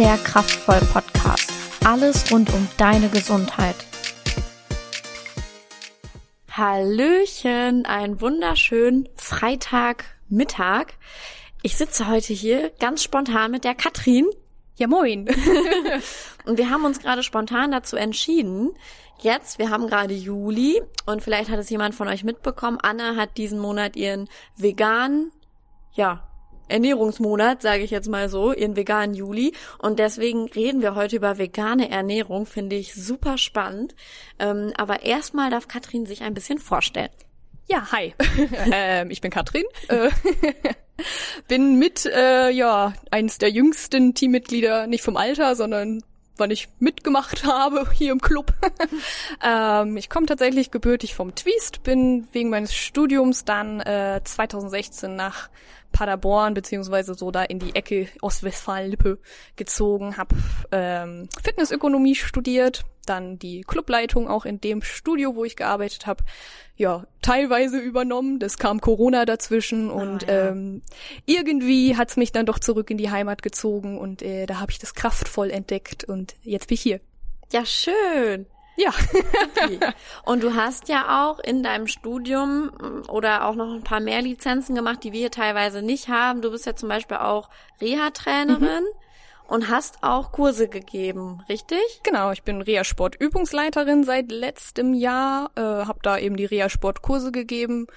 der Kraftvoll Podcast. Alles rund um deine Gesundheit. Hallöchen, einen wunderschönen Freitagmittag. Ich sitze heute hier ganz spontan mit der Katrin. Ja, moin. und wir haben uns gerade spontan dazu entschieden, jetzt, wir haben gerade Juli und vielleicht hat es jemand von euch mitbekommen, Anne hat diesen Monat ihren veganen, ja, Ernährungsmonat, sage ich jetzt mal so, ihren veganen Juli. Und deswegen reden wir heute über vegane Ernährung, finde ich super spannend. Ähm, aber erstmal darf Katrin sich ein bisschen vorstellen. Ja, hi. ähm, ich bin Katrin. Äh, bin mit, äh, ja, eines der jüngsten Teammitglieder, nicht vom Alter, sondern wann ich mitgemacht habe hier im Club. ähm, ich komme tatsächlich gebürtig vom Twist, bin wegen meines Studiums dann äh, 2016 nach Paderborn beziehungsweise so da in die Ecke Ostwestfalen-Lippe gezogen, habe ähm, Fitnessökonomie studiert, dann die Clubleitung auch in dem Studio, wo ich gearbeitet habe, ja teilweise übernommen. Das kam Corona dazwischen ah, und ja. ähm, irgendwie hat's mich dann doch zurück in die Heimat gezogen und äh, da habe ich das kraftvoll entdeckt und jetzt bin ich hier. Ja, schön. Ja. und du hast ja auch in deinem Studium mm, oder auch noch ein paar mehr Lizenzen gemacht, die wir teilweise nicht haben. Du bist ja zum Beispiel auch Reha-Trainerin. Mhm. Und hast auch Kurse gegeben, richtig? Genau, ich bin Reha-Sport-Übungsleiterin seit letztem Jahr, äh, habe da eben die Reha-Sport-Kurse gegeben.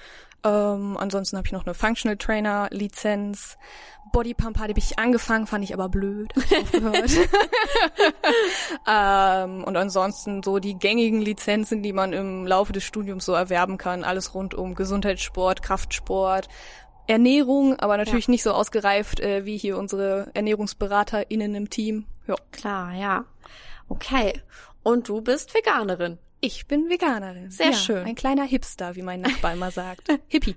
Ähm, ansonsten habe ich noch eine Functional Trainer Lizenz. Bodypump hatte ich angefangen, fand ich aber blöd. ähm, und ansonsten so die gängigen Lizenzen, die man im Laufe des Studiums so erwerben kann. Alles rund um Gesundheitssport, Kraftsport, Ernährung, aber natürlich ja. nicht so ausgereift äh, wie hier unsere ErnährungsberaterInnen im Team. Ja. Klar, ja. Okay. Und du bist Veganerin. Ich bin Veganerin. Sehr ja, schön. Ein kleiner Hipster, wie mein Nachbar immer sagt. Hippie.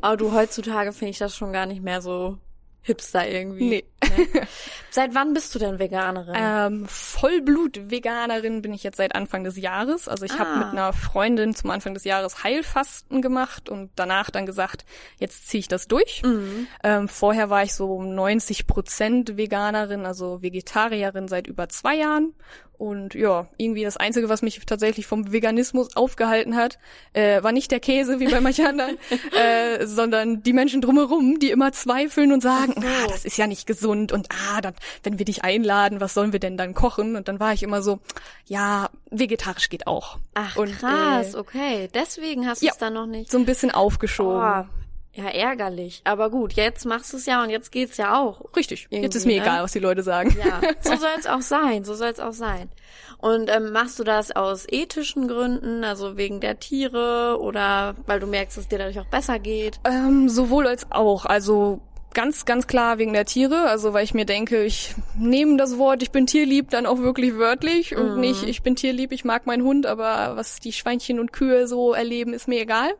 Aber du, heutzutage finde ich das schon gar nicht mehr so Hipster irgendwie. Nee. Ne? Seit wann bist du denn Veganerin? Ähm, Vollblut-Veganerin bin ich jetzt seit Anfang des Jahres. Also ich ah. habe mit einer Freundin zum Anfang des Jahres Heilfasten gemacht und danach dann gesagt, jetzt ziehe ich das durch. Mhm. Ähm, vorher war ich so 90 Prozent Veganerin, also Vegetarierin seit über zwei Jahren und ja, irgendwie das Einzige, was mich tatsächlich vom Veganismus aufgehalten hat, äh, war nicht der Käse wie bei manchen anderen, äh, sondern die Menschen drumherum, die immer zweifeln und sagen, so. ah, das ist ja nicht gesund und ah, dann, wenn wir dich einladen, was sollen wir denn dann kochen? Und dann war ich immer so, ja, vegetarisch geht auch. Ach und, krass, äh, okay. Deswegen hast du es dann noch nicht. So ein bisschen aufgeschoben. Oh. Ja, ärgerlich. Aber gut, jetzt machst du es ja und jetzt geht's ja auch. Richtig. Jetzt ist mir ne? egal, was die Leute sagen. Ja, so soll es auch sein. So soll es auch sein. Und ähm, machst du das aus ethischen Gründen, also wegen der Tiere oder weil du merkst, dass es dir dadurch auch besser geht? Ähm, sowohl als auch. Also ganz, ganz klar wegen der Tiere. Also weil ich mir denke, ich nehme das Wort, ich bin tierlieb, dann auch wirklich wörtlich und mhm. nicht, ich bin tierlieb, ich mag meinen Hund, aber was die Schweinchen und Kühe so erleben, ist mir egal.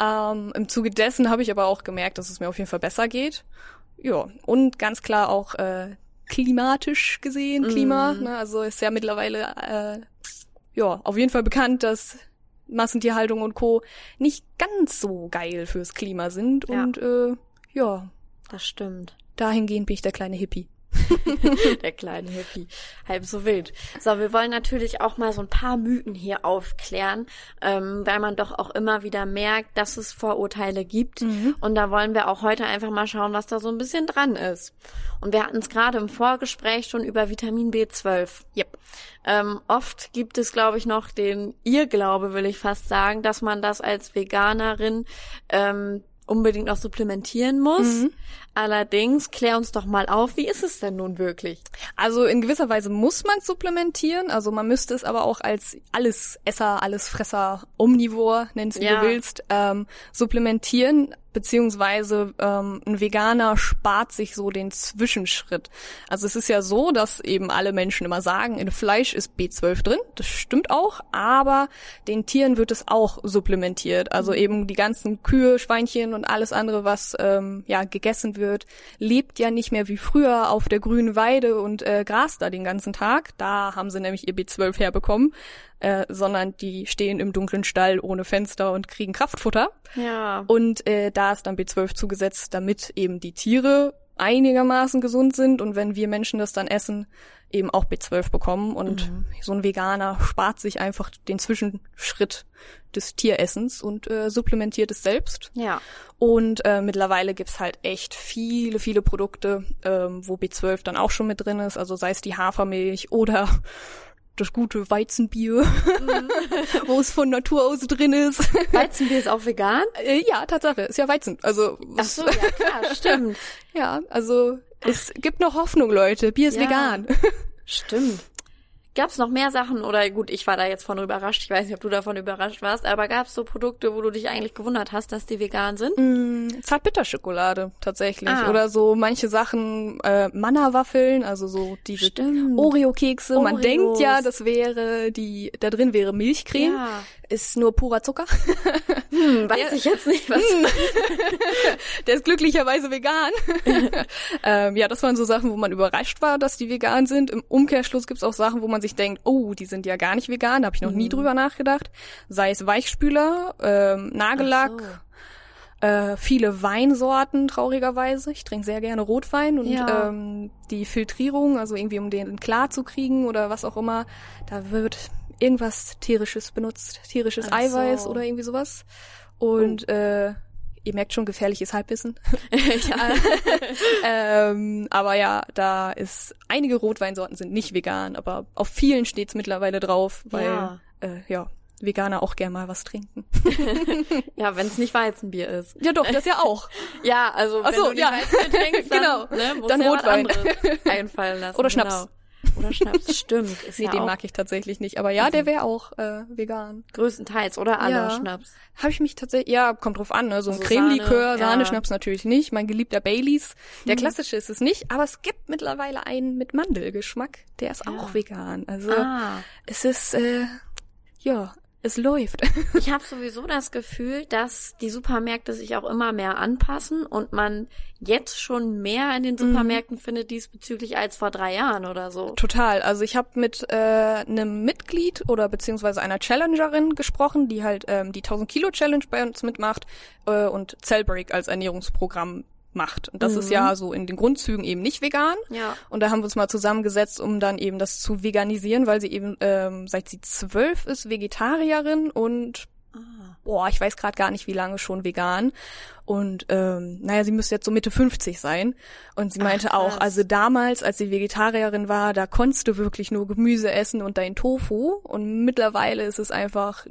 Ähm, Im Zuge dessen habe ich aber auch gemerkt, dass es mir auf jeden Fall besser geht. Ja, und ganz klar auch äh, klimatisch gesehen, Klima. Mm. Ne? Also ist ja mittlerweile äh, ja auf jeden Fall bekannt, dass Massentierhaltung und Co. nicht ganz so geil fürs Klima sind. Ja. Und äh, ja. Das stimmt. Dahingehend bin ich der kleine Hippie. Der kleine Hippie. Halb so wild. So, wir wollen natürlich auch mal so ein paar Mythen hier aufklären, ähm, weil man doch auch immer wieder merkt, dass es Vorurteile gibt. Mhm. Und da wollen wir auch heute einfach mal schauen, was da so ein bisschen dran ist. Und wir hatten es gerade im Vorgespräch schon über Vitamin B12. Yep. Ähm, oft gibt es, glaube ich, noch den Irrglaube, will ich fast sagen, dass man das als Veganerin ähm, unbedingt noch supplementieren muss. Mhm. Allerdings, klär uns doch mal auf, wie ist es denn nun wirklich? Also in gewisser Weise muss man supplementieren, also man müsste es aber auch als Allesesser, Allesfresser, Omnivor, nennst wie ja. du willst, ähm, supplementieren beziehungsweise ähm, ein Veganer spart sich so den Zwischenschritt. Also es ist ja so, dass eben alle Menschen immer sagen, in Fleisch ist B12 drin, das stimmt auch, aber den Tieren wird es auch supplementiert. Also mhm. eben die ganzen Kühe, Schweinchen und alles andere, was ähm, ja gegessen wird, lebt ja nicht mehr wie früher auf der grünen Weide und äh, Gras da den ganzen Tag. Da haben sie nämlich ihr B12 herbekommen äh, sondern die stehen im dunklen Stall ohne Fenster und kriegen Kraftfutter. Ja. Und äh, da ist dann B12 zugesetzt, damit eben die Tiere einigermaßen gesund sind und wenn wir Menschen das dann essen, eben auch B12 bekommen und mhm. so ein Veganer spart sich einfach den Zwischenschritt des Tieressens und äh, supplementiert es selbst. Ja. Und äh, mittlerweile gibt's halt echt viele, viele Produkte, ähm, wo B12 dann auch schon mit drin ist, also sei es die Hafermilch oder das gute Weizenbier, mhm. wo es von Natur aus drin ist. Weizenbier ist auch vegan? Äh, ja, Tatsache, ist ja Weizen. Also Ach so, ja klar, stimmt. ja, also es gibt noch Hoffnung, Leute. Bier ist ja, vegan. Stimmt. Gab es noch mehr Sachen oder gut, ich war da jetzt von überrascht, ich weiß nicht, ob du davon überrascht warst, aber gab es so Produkte, wo du dich eigentlich gewundert hast, dass die vegan sind? Mm, Zartbitterschokolade tatsächlich ah. oder so manche Sachen äh, Manna-Waffeln, also so diese Oreo-Kekse. Man denkt ja, das wäre die da drin wäre Milchcreme. Ja ist nur purer Zucker. Hm, weiß ich jetzt nicht, was. Der ist glücklicherweise vegan. ähm, ja, das waren so Sachen, wo man überrascht war, dass die vegan sind. Im Umkehrschluss gibt's auch Sachen, wo man sich denkt, oh, die sind ja gar nicht vegan. Da habe ich noch mhm. nie drüber nachgedacht. Sei es Weichspüler, ähm, Nagellack. Äh, viele Weinsorten, traurigerweise. Ich trinke sehr gerne Rotwein und ja. ähm, die Filtrierung, also irgendwie um den klar zu kriegen oder was auch immer, da wird irgendwas tierisches benutzt, tierisches Ach Eiweiß so. oder irgendwie sowas. Und oh. äh, ihr merkt schon, gefährliches Halbwissen. ähm, aber ja, da ist einige Rotweinsorten sind nicht vegan, aber auf vielen steht's mittlerweile drauf, weil ja, äh, ja Veganer auch gern mal was trinken. ja, wenn es nicht Weizenbier ist. Ja, doch, das ja auch. ja, also wenn so, du ja. Weizenbier trinkst, dann, genau. ne, dann Rotwein einfallen lassen. Oder Schnaps. Genau. Oder Schnaps, stimmt. Ist nee, ja den mag ich tatsächlich nicht. Aber ja, der wäre auch äh, vegan. Größtenteils, oder alle ja. Schnaps? Habe ich mich tatsächlich, ja, kommt drauf an, ne? So ein also Cremelikör, Sahne, Sahneschnaps natürlich nicht. Mein geliebter Baileys. Der hm. klassische ist es nicht, aber es gibt mittlerweile einen mit Mandelgeschmack. Der ist ja. auch vegan. Also ah. es ist, äh, ja, es läuft. ich habe sowieso das Gefühl, dass die Supermärkte sich auch immer mehr anpassen und man jetzt schon mehr in den mhm. Supermärkten mhm. findet diesbezüglich als vor drei Jahren oder so. Total. Also ich habe mit äh, einem Mitglied oder beziehungsweise einer Challengerin gesprochen, die halt ähm, die 1000 Kilo Challenge bei uns mitmacht äh, und Cellbreak als Ernährungsprogramm macht. Und das mhm. ist ja so in den Grundzügen eben nicht vegan. Ja. Und da haben wir uns mal zusammengesetzt, um dann eben das zu veganisieren, weil sie eben ähm, seit sie zwölf ist Vegetarierin und. Boah, ich weiß gerade gar nicht, wie lange schon vegan. Und ähm, naja, sie müsste jetzt so Mitte 50 sein. Und sie meinte Ach, auch, also damals, als sie Vegetarierin war, da konntest du wirklich nur Gemüse essen und dein Tofu. Und mittlerweile ist es einfach,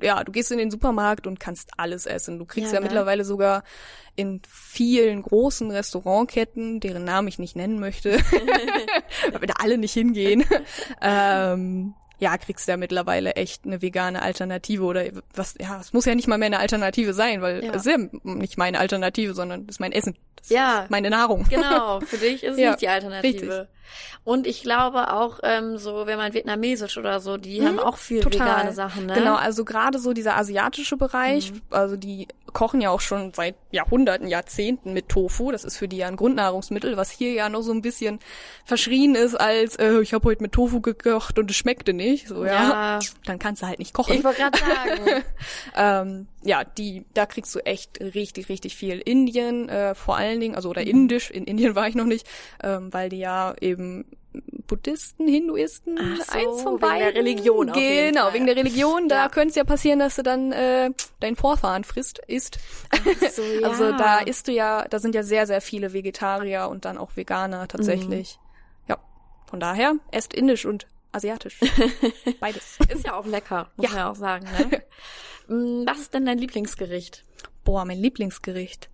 ja, du gehst in den Supermarkt und kannst alles essen. Du kriegst ja, ja mittlerweile sogar in vielen großen Restaurantketten, deren Namen ich nicht nennen möchte, weil wir da alle nicht hingehen, ähm, ja, kriegst du ja mittlerweile echt eine vegane Alternative oder was, ja, es muss ja nicht mal mehr eine Alternative sein, weil ja. es ist ja nicht meine Alternative, sondern es ist mein Essen. Das ja. meine Nahrung. Genau, für dich ist es ja, nicht die Alternative. Richtig. Und ich glaube auch, ähm, so, wenn man vietnamesisch oder so, die mhm, haben auch viel total. vegane Sachen, ne? Genau, also gerade so dieser asiatische Bereich, mhm. also die kochen ja auch schon seit Jahrhunderten, Jahrzehnten mit Tofu. Das ist für die ja ein Grundnahrungsmittel, was hier ja noch so ein bisschen verschrien ist als, äh, ich habe heute mit Tofu gekocht und es schmeckte nicht. So, ja. ja. Dann kannst du halt nicht kochen. Ich wollte gerade sagen. ähm, ja, die, da kriegst du echt richtig, richtig viel Indien, äh, vor allen Dingen, also oder mhm. Indisch, in Indien war ich noch nicht, ähm, weil die ja eben Buddhisten, Hinduisten, so, eins von beiden. Wegen der Religion. Genau, wegen der Religion. Da ja. könnte es ja passieren, dass du dann äh, deinen Vorfahren frisst, isst. So, ja. Also da isst du ja, da sind ja sehr, sehr viele Vegetarier und dann auch Veganer tatsächlich. Mhm. Ja, von daher esst indisch und asiatisch. Beides. Ist ja auch lecker, muss ja. man ja auch sagen. Ne? Mm, was ist denn dein Lieblingsgericht? Boah, mein Lieblingsgericht.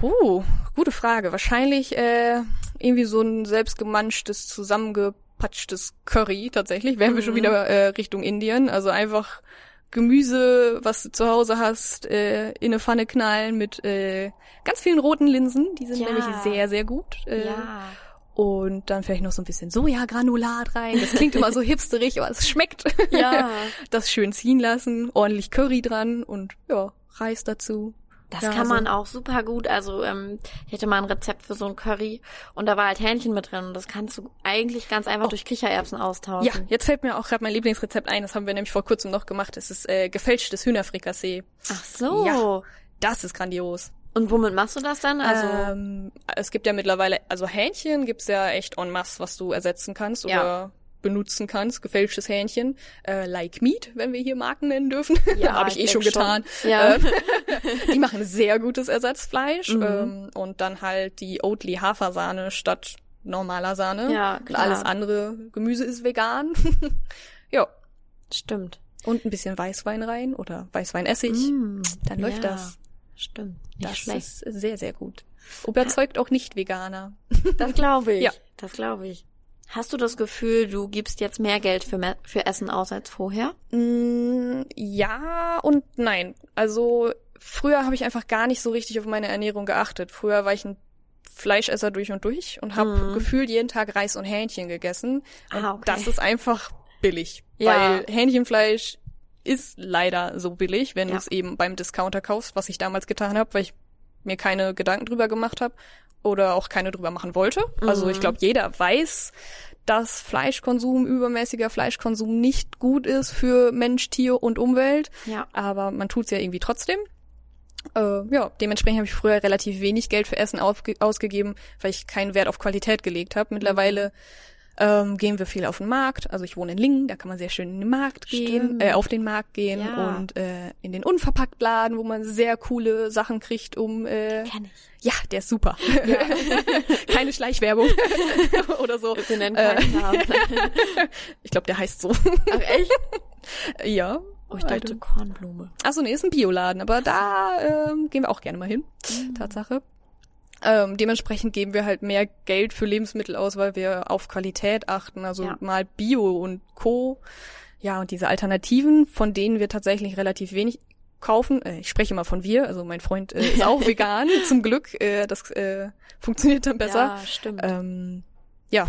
Puh, gute Frage. Wahrscheinlich äh, irgendwie so ein selbstgemanschtes, zusammengepatschtes Curry tatsächlich. Wären mhm. wir schon mhm. wieder äh, Richtung Indien. Also einfach Gemüse, was du zu Hause hast, äh, in eine Pfanne knallen mit äh, ganz vielen roten Linsen. Die sind ja. nämlich sehr, sehr gut. Äh, ja. Und dann vielleicht noch so ein bisschen Sojagranulat rein. Das klingt immer so hipsterig, aber es schmeckt. Ja. Das schön ziehen lassen, ordentlich Curry dran und ja, Reis dazu. Das ja, kann also. man auch super gut. Also ähm, ich hätte mal ein Rezept für so ein Curry und da war halt Hähnchen mit drin und das kannst du eigentlich ganz einfach oh. durch Kichererbsen austauschen. Ja, jetzt fällt mir auch gerade mein Lieblingsrezept ein. Das haben wir nämlich vor kurzem noch gemacht. Es ist äh, gefälschtes Hühnerfrikassee. Ach so. Ja, das ist grandios. Und womit machst du das dann? Also ähm, es gibt ja mittlerweile, also Hähnchen gibt's ja echt en masse, was du ersetzen kannst Ja. oder benutzen kannst, gefälschtes Hähnchen, äh, like meat, wenn wir hier Marken nennen dürfen, Ja, habe ich, ich eh schon denk schon. getan. Ja. Ähm, die machen sehr gutes Ersatzfleisch Mhm. ähm, und dann halt die Oatly Hafersahne statt normaler Sahne. Ja, Und klar. alles andere Gemüse ist vegan. ja. stimmt. Und ein bisschen Weißwein rein oder Weißweinessig. Mm, Dann läuft ja, das. Stimmt. Nicht Das schlecht. ist sehr, sehr gut. Überzeugt auch Nicht-Veganer. Das glaube ich. Ja. Das glaube ich. Hast du das Gefühl, du gibst jetzt mehr Geld für, me- für Essen aus als vorher? Mm, ja und nein. Also früher habe ich einfach gar nicht so richtig auf meine Ernährung geachtet. Früher war ich ein Fleischesser durch und durch und habe Mhm. gefühlt jeden Tag Reis und Hähnchen gegessen. Und Ah, okay. das ist einfach billig. Ja. Weil Hähnchenfleisch ist leider so billig, wenn Ja. du es eben beim Discounter kaufst, was ich damals getan habe, weil ich mir keine Gedanken drüber gemacht habe oder auch keine drüber machen wollte. Also Mhm. ich glaube, jeder weiß, dass Fleischkonsum, übermäßiger Fleischkonsum nicht gut ist für Mensch, Tier und Umwelt, Ja. aber man tut's ja irgendwie trotzdem. Äh, ja, dementsprechend habe ich früher relativ wenig Geld für Essen ausgegeben, weil ich keinen Wert auf Qualität gelegt habe. Mittlerweile ähm, gehen wir viel auf den Markt. Also ich wohne in Lingen, da kann man sehr schön in den Markt gehen, Stimmt. äh, auf den Markt gehen Ja. und äh, in den Unverpacktladen, wo man sehr coole Sachen kriegt, um äh, Kenn ich. ja, der ist super. Keine Schleichwerbung oder so. Wir nennen Äh, keinen Namen. Ich glaube, der heißt so. Ach echt? ja. Oh, ich dachte Kornblume. Achso, nee, ist ein Bioladen, aber da ähm, gehen wir auch gerne mal hin. Mhm. Tatsache. Ähm, dementsprechend geben wir halt mehr Geld für Lebensmittel aus, weil wir auf Qualität achten. Also Ja. mal Bio und Co. Ja, und diese Alternativen, von denen wir tatsächlich relativ wenig kaufen. Äh, ich spreche mal von wir, also mein Freund äh, ist auch vegan, zum Glück. Äh, das äh, funktioniert dann besser. Ja, stimmt. Ähm, ja,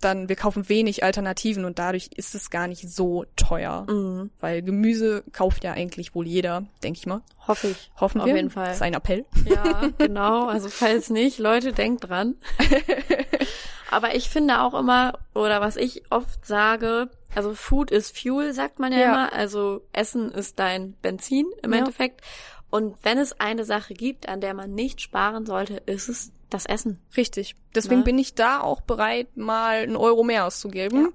dann wir kaufen wenig Alternativen und dadurch ist es gar nicht so teuer. Mhm. Weil Gemüse kauft ja eigentlich wohl jeder, denke ich mal. Hoffe ich. Hoffen Auf wir. jeden Fall. Das ist ein Appell. Ja, genau. Also falls nicht, Leute, denkt dran. Aber ich finde auch immer, oder was ich oft sage, also Food is Fuel, sagt man ja, Ja. immer. Also Essen ist dein Benzin im Ja. Endeffekt. Und wenn es eine Sache gibt, an der man nicht sparen sollte, ist es das Essen. Richtig. Deswegen Ne? bin ich da auch bereit, mal einen Euro mehr auszugeben.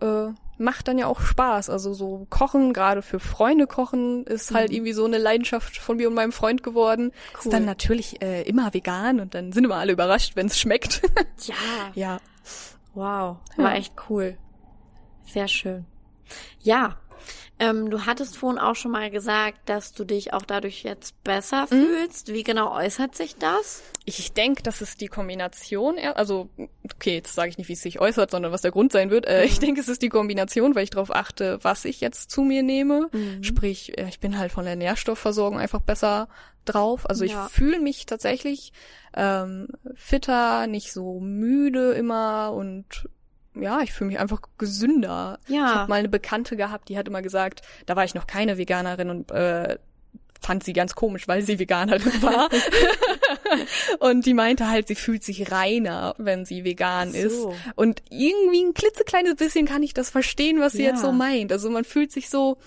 Äh, macht dann ja auch Spaß. Also so Kochen, gerade für Freunde kochen, ist halt Mhm. irgendwie so eine Leidenschaft von mir und meinem Freund geworden. Cool. Ist dann natürlich äh, immer vegan und dann sind immer alle überrascht, wenn es schmeckt. Ja. ja. Wow, war Ja. echt cool. Sehr schön. Ja, ähm, du hattest vorhin auch schon mal gesagt, dass du dich auch dadurch jetzt besser Mhm. fühlst. Wie genau äußert sich das? Ich denke, das ist die Kombination, also okay, jetzt sage ich nicht, wie es sich äußert, sondern was der Grund sein wird. Äh, Ich denke, es ist die Kombination, weil ich darauf achte, was ich jetzt zu mir nehme. Mhm. Sprich, äh, ich bin halt von der Nährstoffversorgung einfach besser drauf. Also ich Ja. fühle mich tatsächlich ähm, fitter, nicht so müde immer und ja, ich fühle mich einfach gesünder. Ja. Ich habe mal eine Bekannte gehabt, die hat immer gesagt, da war ich noch keine Veganerin und äh, fand sie ganz komisch, weil sie Veganerin war. und die meinte halt, sie fühlt sich reiner, wenn sie vegan so. ist. Und irgendwie ein klitzekleines bisschen kann ich das verstehen, was sie Ja. jetzt so meint. Also man fühlt sich so,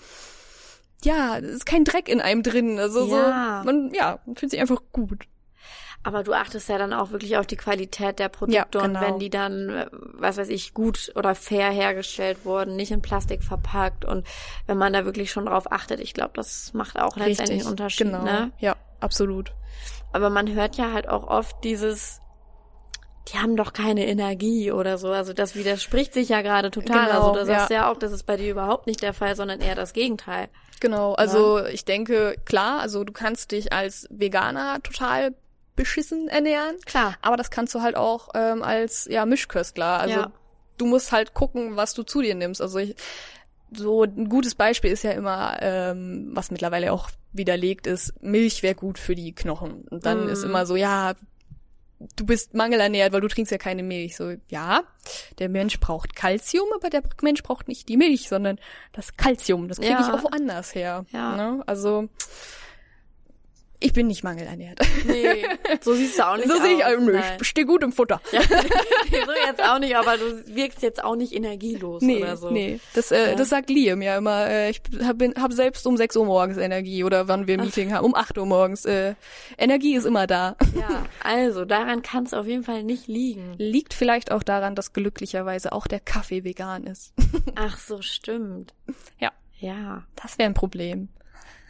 ja, es ist kein Dreck in einem drin. Also Ja. so, man, ja, man fühlt sich einfach gut. Aber du achtest ja dann auch wirklich auf die Qualität der Produkte Ja, und genau. wenn die dann, äh, was weiß ich, gut oder fair hergestellt wurden, nicht in Plastik verpackt und wenn man da wirklich schon drauf achtet, ich glaube, das macht auch letztendlich einen Unterschied, genau. ne? Ja, absolut. Aber man hört ja halt auch oft dieses, die haben doch keine Energie oder so. Also das widerspricht sich ja gerade total. Genau, also du sagst ja. ja auch, das ist bei dir überhaupt nicht der Fall, sondern eher das Gegenteil. Genau, also ich denke, klar, also du kannst dich als Veganer total beschissen ernähren. Klar. Aber das kannst du halt auch ähm, als ja Mischköstler. Also Ja. du musst halt gucken, was du zu dir nimmst. Also ich, so ein gutes Beispiel ist ja immer, ähm, was mittlerweile auch widerlegt ist, Milch wäre gut für die Knochen. Und dann Mhm. ist immer so, ja, du bist mangelernährt, weil du trinkst ja keine Milch. So, ja, der Mensch braucht Kalzium, aber der Mensch braucht nicht die Milch, sondern das Kalzium. Das kriege Ja. ich auch woanders her. Ja. Ne? Also Ich bin nicht mangelernährt. Nee, so siehst du auch nicht so aus. sehe ich auch nicht. Ich stehe gut im Futter. Ja, so jetzt auch nicht, aber du wirkst jetzt auch nicht energielos Nee, oder so. nee. Das, äh, Ja. das sagt Liam ja immer. Äh, ich hab, bin, hab selbst um 6 Uhr morgens Energie oder wann wir ein Meeting haben, um 8 Uhr morgens. Äh, Energie ist immer da. Ja, also daran kann es auf jeden Fall nicht liegen. Liegt vielleicht auch daran, dass glücklicherweise auch der Kaffee vegan ist. Ach so, stimmt. Ja. Ja, Das wäre ein Problem.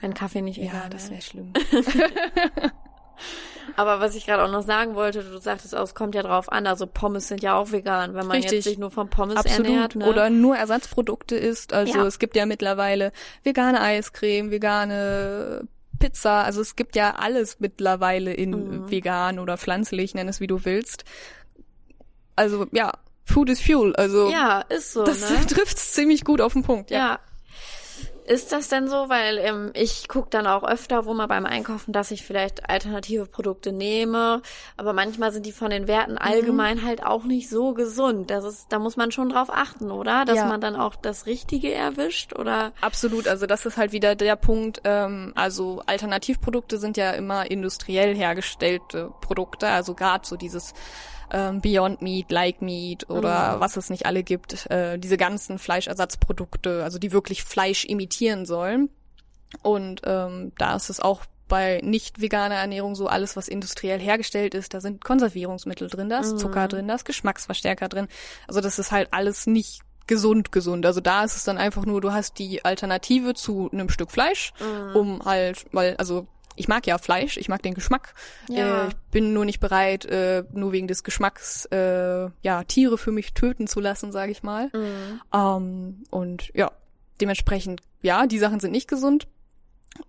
Wenn Kaffee nicht Ja, vegan das wäre. wäre schlimm. Aber was ich gerade auch noch sagen wollte, du sagtest auch, es kommt ja drauf an, also Pommes sind ja auch vegan, wenn man Richtig. jetzt sich nur von Pommes Absolut. ernährt. Ne? Oder nur Ersatzprodukte isst. Also Ja. es gibt ja mittlerweile vegane Eiscreme, vegane Pizza. Also es gibt ja alles mittlerweile in Mhm. vegan oder pflanzlich, nenn es wie du willst. Also ja, Food is Fuel. Also ja, ist so, das ne? trifft's ziemlich gut auf den Punkt. Ja. Ja. Ist das denn so? Weil ähm, ich gucke dann auch öfter, wo man beim Einkaufen, dass ich vielleicht alternative Produkte nehme. Aber manchmal sind die von den Werten allgemein halt auch nicht so gesund. Das ist, da muss man schon drauf achten, oder? Dass Ja. man dann auch das Richtige erwischt, oder? Absolut, also das ist halt wieder der Punkt. Ähm, also Alternativprodukte sind ja immer industriell hergestellte Produkte, also gerade so dieses ähm, Beyond Meat, Like Meat oder Mhm. was es nicht alle gibt, äh, diese ganzen Fleischersatzprodukte, also die wirklich Fleisch imitieren sollen. Und ähm, da ist es auch bei nicht veganer Ernährung so alles, was industriell hergestellt ist, da sind Konservierungsmittel drin, da ist Mhm. Zucker drin, da ist Geschmacksverstärker drin. Also das ist halt alles nicht gesund gesund. Also da ist es dann einfach nur, du hast die Alternative zu einem Stück Fleisch, Mhm. um halt, weil, also ich mag ja Fleisch, ich mag den Geschmack. Ja. Äh, ich bin nur nicht bereit, äh, nur wegen des Geschmacks äh, ja Tiere für mich töten zu lassen, sage ich mal. Mhm. Ähm, und ja, dementsprechend, ja, die Sachen sind nicht gesund.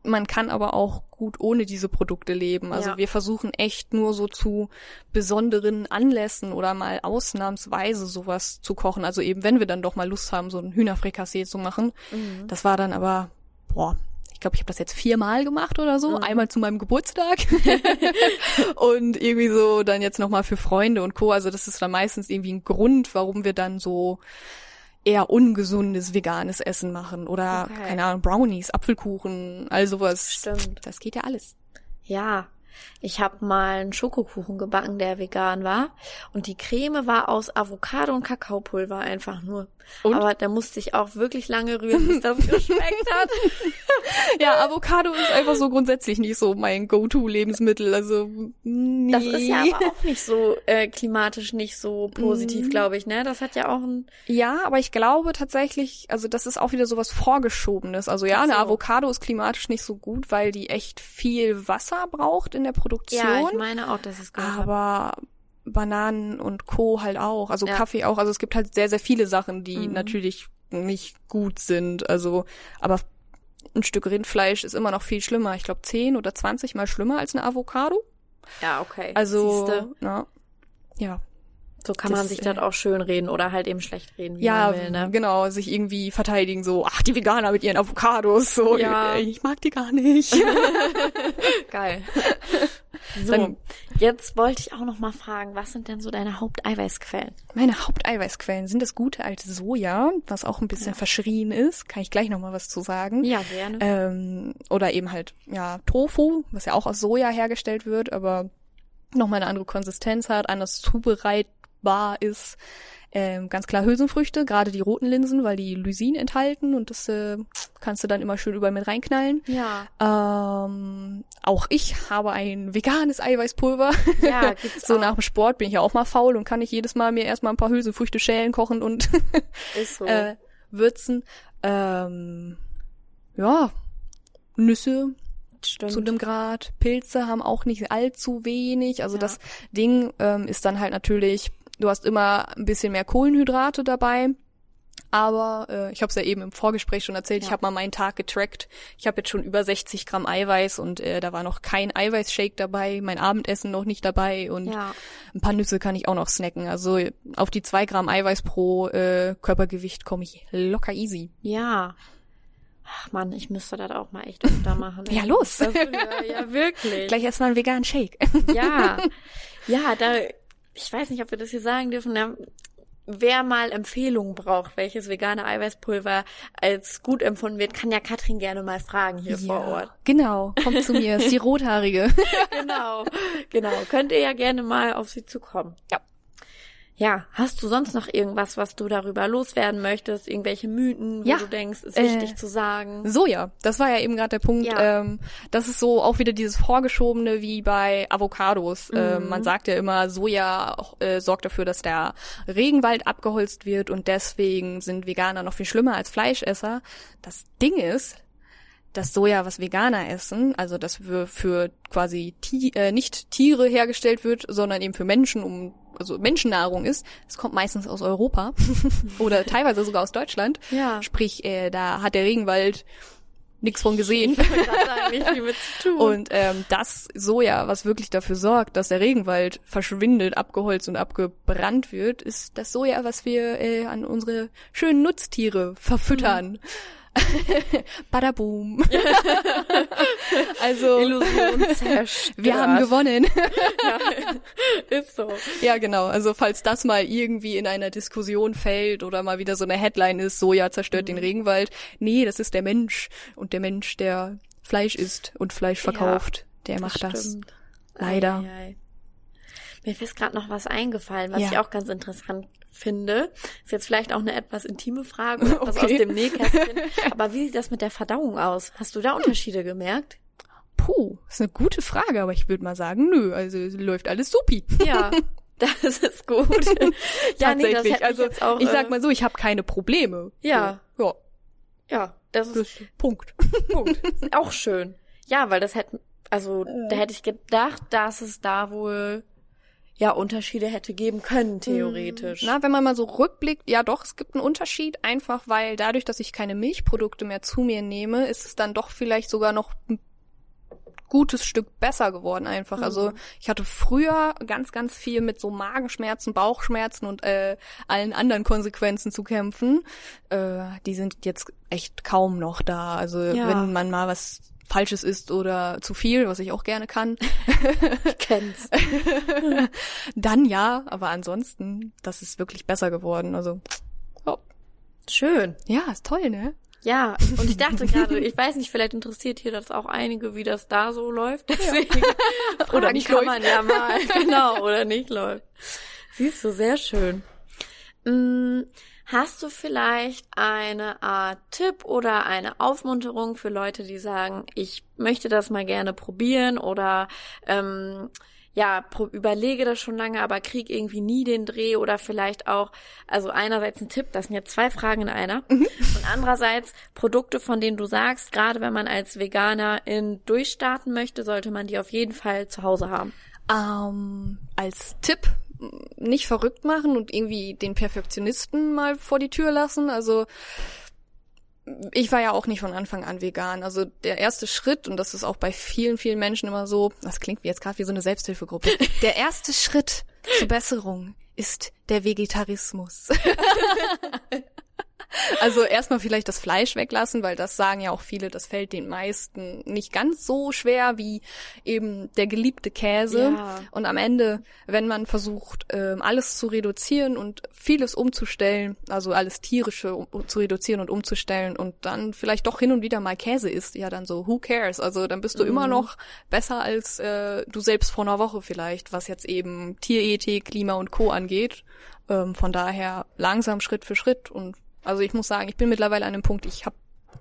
Man kann aber auch gut ohne diese Produkte leben. Also Ja. wir versuchen echt nur so zu besonderen Anlässen oder mal ausnahmsweise sowas zu kochen. Also eben, wenn wir dann doch mal Lust haben, so ein Hühnerfrikassee zu machen. Mhm. Das war dann aber, boah, glaube, ich habe das jetzt viermal gemacht oder so. Mhm. Einmal zu meinem Geburtstag und irgendwie so dann jetzt nochmal für Freunde und Co. Also das ist dann meistens irgendwie ein Grund, warum wir dann so eher ungesundes veganes Essen machen oder Okay. keine Ahnung Brownies, Apfelkuchen, all sowas. Stimmt. Das geht ja alles. Ja, ich habe mal einen Schokokuchen gebacken, der vegan war. Und die Creme war aus Avocado und Kakaopulver einfach nur. Und? Aber da musste ich auch wirklich lange rühren, bis das geschmeckt hat. Ja, Avocado ist einfach so grundsätzlich nicht so mein Go-To-Lebensmittel. Also nee. Das ist ja aber auch nicht so äh, klimatisch nicht so positiv, Mhm. glaube ich, ne? Das hat ja auch ein Ja, aber ich glaube tatsächlich, also das ist auch wieder sowas Vorgeschobenes. Also ja, so. eine Avocado ist klimatisch nicht so gut, weil die echt viel Wasser braucht in der Produktion. Ja, ich meine auch, dass es gehört. aber Bananen und Co. halt auch. Also Ja. Kaffee auch. Also es gibt halt sehr, sehr viele Sachen, die Mhm. natürlich nicht gut sind. Also, aber ein Stück Rindfleisch ist immer noch viel schlimmer. Ich glaube, 10 oder 20 mal schlimmer als eine Avocado. Ja, okay. Also, Siehste, ja. Ja, so kann das, man sich das auch schön reden oder halt eben schlecht reden, wie ja, man will, ne? genau, sich irgendwie verteidigen, so, ach, die Veganer mit ihren Avocados, so, Ja. ich, ich mag die gar nicht. Geil. So, Dann- jetzt wollte ich auch noch mal fragen, was sind denn so deine Haupteiweißquellen? Meine Haupteiweißquellen sind das gute alte Soja, was auch ein bisschen verschrien ist, kann ich gleich nochmal was zu sagen. Ja, gerne. Ähm, oder eben halt, ja, Tofu, was ja auch aus Soja hergestellt wird, aber nochmal eine andere Konsistenz hat, anders zubereitbar ist. Ähm, ganz klar Hülsenfrüchte, gerade die roten Linsen, weil die Lysin enthalten und das äh, kannst du dann immer schön überall mit reinknallen. ja. Ähm, auch ich habe ein veganes Eiweißpulver. Ja, gibt's so auch. nach dem Sport bin ich ja auch mal faul und kann nicht jedes Mal mir erstmal ein paar Hülsenfrüchte schälen, kochen und so. äh, würzen. Ähm, ja, Nüsse Stimmt. zu dem Grad. Pilze haben auch nicht allzu wenig. Also Ja. das Ding ähm, ist dann halt natürlich, du hast immer ein bisschen mehr Kohlenhydrate dabei. Aber äh, ich habe es ja eben im Vorgespräch schon erzählt, ich Ja. habe mal meinen Tag getrackt. Ich habe jetzt schon über 60 Gramm Eiweiß und äh, da war noch kein Eiweißshake dabei, mein Abendessen noch nicht dabei und ja. ein paar Nüsse kann ich auch noch snacken. Also auf die zwei Gramm Eiweiß pro äh, Körpergewicht komme ich locker easy. Ja. Ach man, ich müsste das auch mal echt öfter machen. Ja, los. Das, ja, ja, wirklich. Gleich erstmal einen veganen Shake. Ja. Ja, da, ich weiß nicht, ob wir das hier sagen dürfen. Da, wer mal Empfehlungen braucht, welches vegane Eiweißpulver als gut empfunden wird, kann ja Katrin gerne mal fragen hier ja, vor Ort. Genau, kommt zu mir, ist die rothaarige. genau, genau. Könnt ihr ja gerne mal auf sie zukommen. Ja. Ja, hast du sonst noch irgendwas, was du darüber loswerden möchtest? Irgendwelche Mythen, wo Ja, du denkst, ist äh, wichtig zu sagen? Soja, das war ja eben gerade der Punkt. Ja. Ähm, das ist so auch wieder dieses Vorgeschobene wie bei Avocados. Ähm, man sagt ja immer, Soja äh, sorgt dafür, dass der Regenwald abgeholzt wird und deswegen sind Veganer noch viel schlimmer als Fleischesser. Das Ding ist, das Soja, was Veganer essen, also das für, für quasi Ti äh, nicht Tiere hergestellt wird, sondern eben für Menschen, um also Menschennahrung ist, es kommt meistens aus Europa oder teilweise sogar aus Deutschland. Ja. Sprich, äh, da hat der Regenwald nichts von gesehen. Und ähm, das Soja, was wirklich dafür sorgt, dass der Regenwald verschwindet, abgeholzt und abgebrannt wird, ist das Soja, was wir äh, an unsere schönen Nutztiere verfüttern. Badaboom. also Illusion zerstört. wir haben gewonnen. ja, ist so. ja, genau. Also falls das mal irgendwie in einer Diskussion fällt oder mal wieder so eine Headline ist, Soja zerstört den Regenwald. Nee, das ist der Mensch. Und der Mensch, der Fleisch isst und Fleisch verkauft, der macht das. stimmt. Leider. Ei, ei. Mir ist gerade noch was eingefallen, was Ja. ich auch ganz interessant finde. Ist jetzt vielleicht auch eine etwas intime Frage, etwas Okay. aus dem Nähkästchen. Aber wie sieht das mit der Verdauung aus? Hast du da Unterschiede gemerkt? Puh, ist eine gute Frage, aber ich würde mal sagen, nö, also läuft alles supi. Ja, das ist gut. ja, nee, das hätte also jetzt auch, ich sag äh, mal so, ich habe keine Probleme. Ja. So, ja, Ja, das ist das Punkt. Punkt. auch schön. Ja, weil das hätten, also da hätte ich gedacht, dass es da wohl ja Unterschiede hätte geben können, theoretisch. Na, wenn man mal so rückblickt, ja doch, es gibt einen Unterschied, einfach weil dadurch, dass ich keine Milchprodukte mehr zu mir nehme, ist es dann doch vielleicht sogar noch ein gutes Stück besser geworden einfach. Also ich hatte früher ganz, ganz viel mit so Magenschmerzen, Bauchschmerzen und äh, allen anderen Konsequenzen zu kämpfen. Äh, die sind jetzt echt kaum noch da. Also Ja. wenn man mal was Falsches isst oder zu viel, was ich auch gerne kann, Ich kenn's. dann ja, aber ansonsten, das ist wirklich besser geworden. Also, oh, Schön. ja, ist toll, ne? Ja, und ich dachte gerade, ich weiß nicht, vielleicht interessiert hier das auch einige, wie das da so läuft. Deswegen Oder fragen nicht kann läuft. man ja mal. Genau, oder nicht läuft. Siehst du, sehr schön. Mm, Hast du vielleicht eine Art Tipp oder eine Aufmunterung für Leute, die sagen, ich möchte das mal gerne probieren oder ähm, ja, überlege das schon lange, aber krieg irgendwie nie den Dreh oder vielleicht auch, also einerseits ein Tipp, das sind jetzt zwei Fragen in einer, und andererseits Produkte, von denen du sagst, gerade wenn man als Veganer in durchstarten möchte, sollte man die auf jeden Fall zu Hause haben. Ähm, als Tipp nicht verrückt machen und irgendwie den Perfektionisten mal vor die Tür lassen. Also ich war ja auch nicht von Anfang an vegan. Also der erste Schritt, und das ist auch bei vielen, vielen Menschen immer so, das klingt jetzt gerade wie so eine Selbsthilfegruppe, der erste Schritt zur Besserung ist der Vegetarismus. Also erstmal vielleicht das Fleisch weglassen, weil das sagen ja auch viele, das fällt den meisten nicht ganz so schwer wie eben der geliebte Käse. Ja. Und am Ende, wenn man versucht, ähm, alles zu reduzieren und vieles umzustellen, also alles tierische zu reduzieren und umzustellen und dann vielleicht doch hin und wieder mal Käse isst, ja dann so, who cares? Also dann bist du immer noch besser als äh, du selbst vor einer Woche vielleicht, was jetzt eben Tierethik, Klima und Co. angeht. Ähm, von daher langsam Schritt für Schritt und also ich muss sagen, ich bin mittlerweile an einem Punkt, ich habe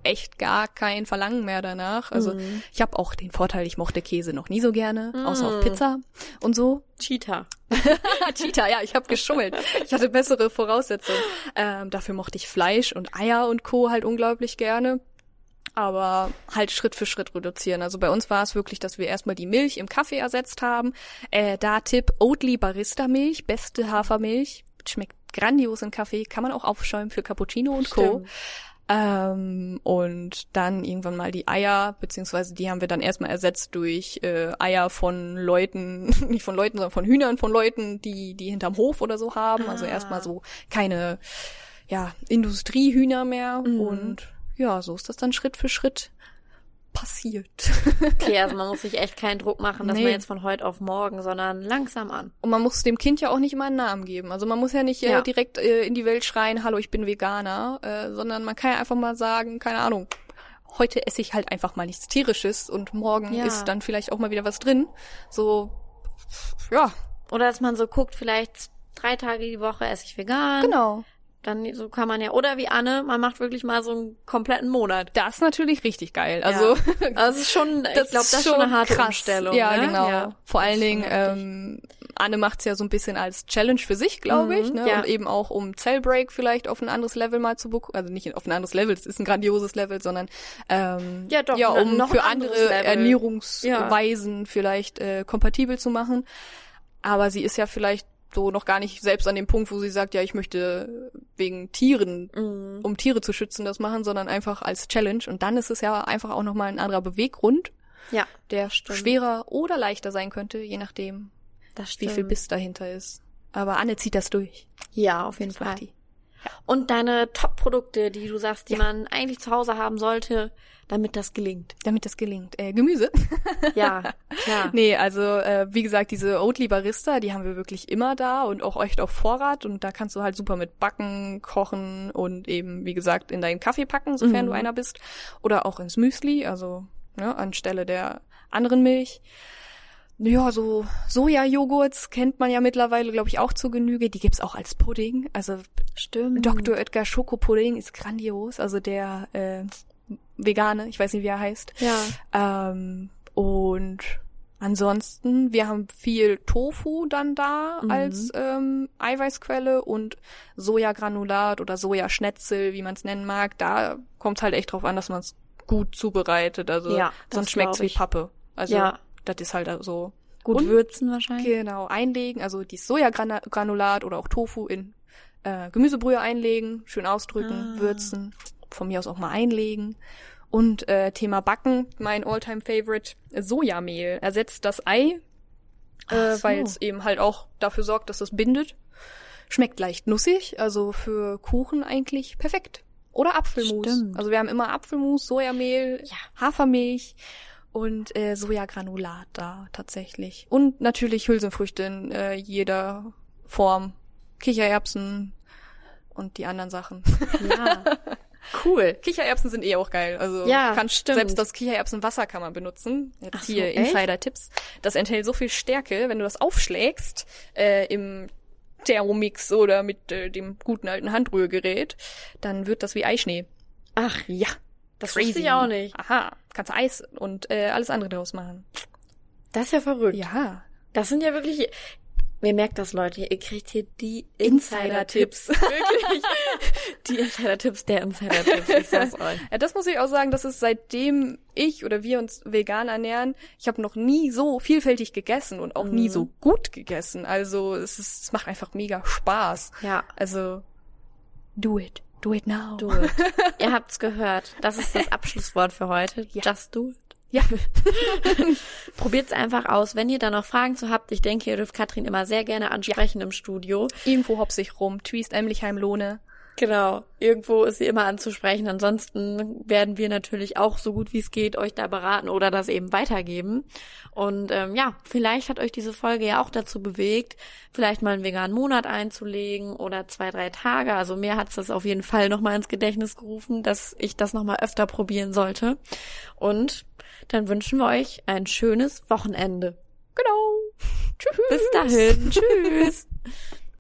echt gar kein Verlangen mehr danach. Also ich habe auch den Vorteil, ich mochte Käse noch nie so gerne, außer auf Pizza und so. Cheetah. Cheetah, ja, ich habe geschummelt. Ich hatte bessere Voraussetzungen. Ähm, dafür mochte ich Fleisch und Eier und Co. halt unglaublich gerne. Aber halt Schritt für Schritt reduzieren. Also bei uns war es wirklich, dass wir erstmal die Milch im Kaffee ersetzt haben. Äh, da Tipp, Oatly Barista Milch, beste Hafermilch. Schmeckt grandios im Kaffee, kann man auch aufschäumen für Cappuccino und Co. Stimmt. Ähm, und dann irgendwann mal die Eier, beziehungsweise die haben wir dann erstmal ersetzt durch äh, Eier von Leuten, nicht von Leuten, sondern von Hühnern von Leuten, die die hinterm Hof oder so haben. Also Ah. erstmal so keine ja, Industriehühner mehr. Und ja, so ist das dann Schritt für Schritt passiert. Okay, also man muss sich echt keinen Druck machen, dass Nee. man jetzt von heute auf morgen, sondern langsam an. Und man muss dem Kind ja auch nicht immer einen Namen geben. Also man muss ja nicht Ja. äh, direkt äh, in die Welt schreien, hallo, ich bin Veganer, äh, sondern man kann ja einfach mal sagen, keine Ahnung, heute esse ich halt einfach mal nichts Tierisches und morgen Ja. ist dann vielleicht auch mal wieder was drin. So, ja, Oder dass man so guckt, vielleicht drei Tage die Woche esse ich vegan. genau. Dann so kann man ja, oder wie Anne, man macht wirklich mal so einen kompletten Monat. Das ist natürlich richtig geil. Also, Also es ist schon, ich glaube, das ist schon eine harte Umstellung. Ja, ne? genau. Ja. Vor Das allen Dingen, ähm, Anne macht's ja so ein bisschen als Challenge für sich, glaube ich, Mhm, ne? ja. Und eben auch um Cellbreak vielleicht auf ein anderes Level mal zu bekommen. Also nicht auf ein anderes Level, es ist ein grandioses Level, sondern ähm, Ja, doch, ja, um noch für andere Level. Ernährungsweisen vielleicht äh, kompatibel zu machen. Aber sie ist ja vielleicht so noch gar nicht selbst an dem Punkt, wo sie sagt, ja, ich möchte wegen Tieren Mhm. um Tiere zu schützen, das machen, sondern einfach als Challenge. Und dann ist es ja einfach auch nochmal ein anderer Beweggrund, Ja, der Stimmt. schwerer oder leichter sein könnte, je nachdem, wie viel Biss dahinter ist. Aber Anne zieht das durch. Ja, auf jeden Fall. die. Und deine Top-Produkte, die du sagst, die Ja. man eigentlich zu Hause haben sollte, damit das gelingt. Damit das gelingt. Äh, Gemüse. Ja, klar. nee, also äh, wie gesagt, diese Oatly Barista, die haben wir wirklich immer da und auch echt auf Vorrat. Und da kannst du halt super mit backen, kochen und eben, wie gesagt, in deinen Kaffee packen, sofern Mhm. du einer bist. Oder auch ins Müsli, also ne, anstelle der anderen Milch. Ja, so Sojajoghurts kennt man ja mittlerweile, glaube ich, auch zur Genüge. Die gibt's auch als Pudding. Also Stimmt. Dr. Oetker Schokopudding ist grandios. Also der äh, vegane, ich weiß nicht, wie er heißt. Ja. Ähm, und ansonsten, wir haben viel Tofu dann da Mhm. als ähm, Eiweißquelle und Sojagranulat oder Sojaschnetzel, wie man es nennen mag. Da kommt halt echt drauf an, dass man es gut zubereitet. Also Ja, sonst schmeckt's glaub wie. Pappe. Also Ja. das ist halt so. Gut Und- würzen wahrscheinlich. Genau, einlegen, also die Sojagranulat oder auch Tofu in äh, Gemüsebrühe einlegen, schön ausdrücken, Ah. würzen, von mir aus auch mal einlegen. Und äh, Thema Backen, mein Alltime Favorite, Sojamehl. Ersetzt das Ei, äh, so. weil es eben halt auch dafür sorgt, dass es bindet. Schmeckt leicht nussig, also für Kuchen eigentlich perfekt. Oder Apfelmus. Stimmt. Also wir haben immer Apfelmus, Sojamehl, Ja. Hafermilch und äh, Sojagranulat da tatsächlich. Und natürlich Hülsenfrüchte in äh, jeder Form. Kichererbsen und die anderen Sachen. Ja. Cool. Kichererbsen sind eh auch geil. Also Ja, kannst stimmt. selbst das Kichererbsenwasser kann man benutzen. Jetzt Ach so, hier echt? Insider-Tipps. Das enthält so viel Stärke, wenn du das aufschlägst äh, im Thermomix oder mit äh, dem guten alten Handrührgerät, dann wird das wie Eischnee. Ach, Ja, das wusste ich auch nicht. Aha, kannst Eis und äh, alles andere draus machen. Das ist ja verrückt. Ja. Das sind ja wirklich. Mir merkt das, Leute. Ihr kriegt hier die Insider-Tipps. wirklich. Die Insider-Tipps der Insider-Tipps. Ich sag's euch. Ja, das muss ich auch sagen, das ist seitdem ich oder wir uns vegan ernähren, ich habe noch nie so vielfältig gegessen und auch nie Mhm. so gut gegessen. Also es, ist, es macht einfach mega Spaß. Ja. Also do it. Do it now. Do it. Ihr habt's gehört. Das ist das Abschlusswort für heute. Ja. Just do it. Ja. Probiert's einfach aus. Wenn ihr da noch Fragen zu habt, ich denke, ihr dürft Katrin immer sehr gerne ansprechen im Studio. Irgendwo hops ich rum. Twist Emlichheim Lohne. Genau. Irgendwo ist sie immer anzusprechen. Ansonsten werden wir natürlich auch so gut wie es geht euch da beraten oder das eben weitergeben. Und ähm, ja, vielleicht hat euch diese Folge ja auch dazu bewegt, vielleicht mal einen veganen Monat einzulegen oder zwei, drei Tage. Also mir hat's das auf jeden Fall nochmal ins Gedächtnis gerufen, dass ich das nochmal öfter probieren sollte. Und dann wünschen wir euch ein schönes Wochenende. Genau. Tschüss. Bis dahin. Tschüss.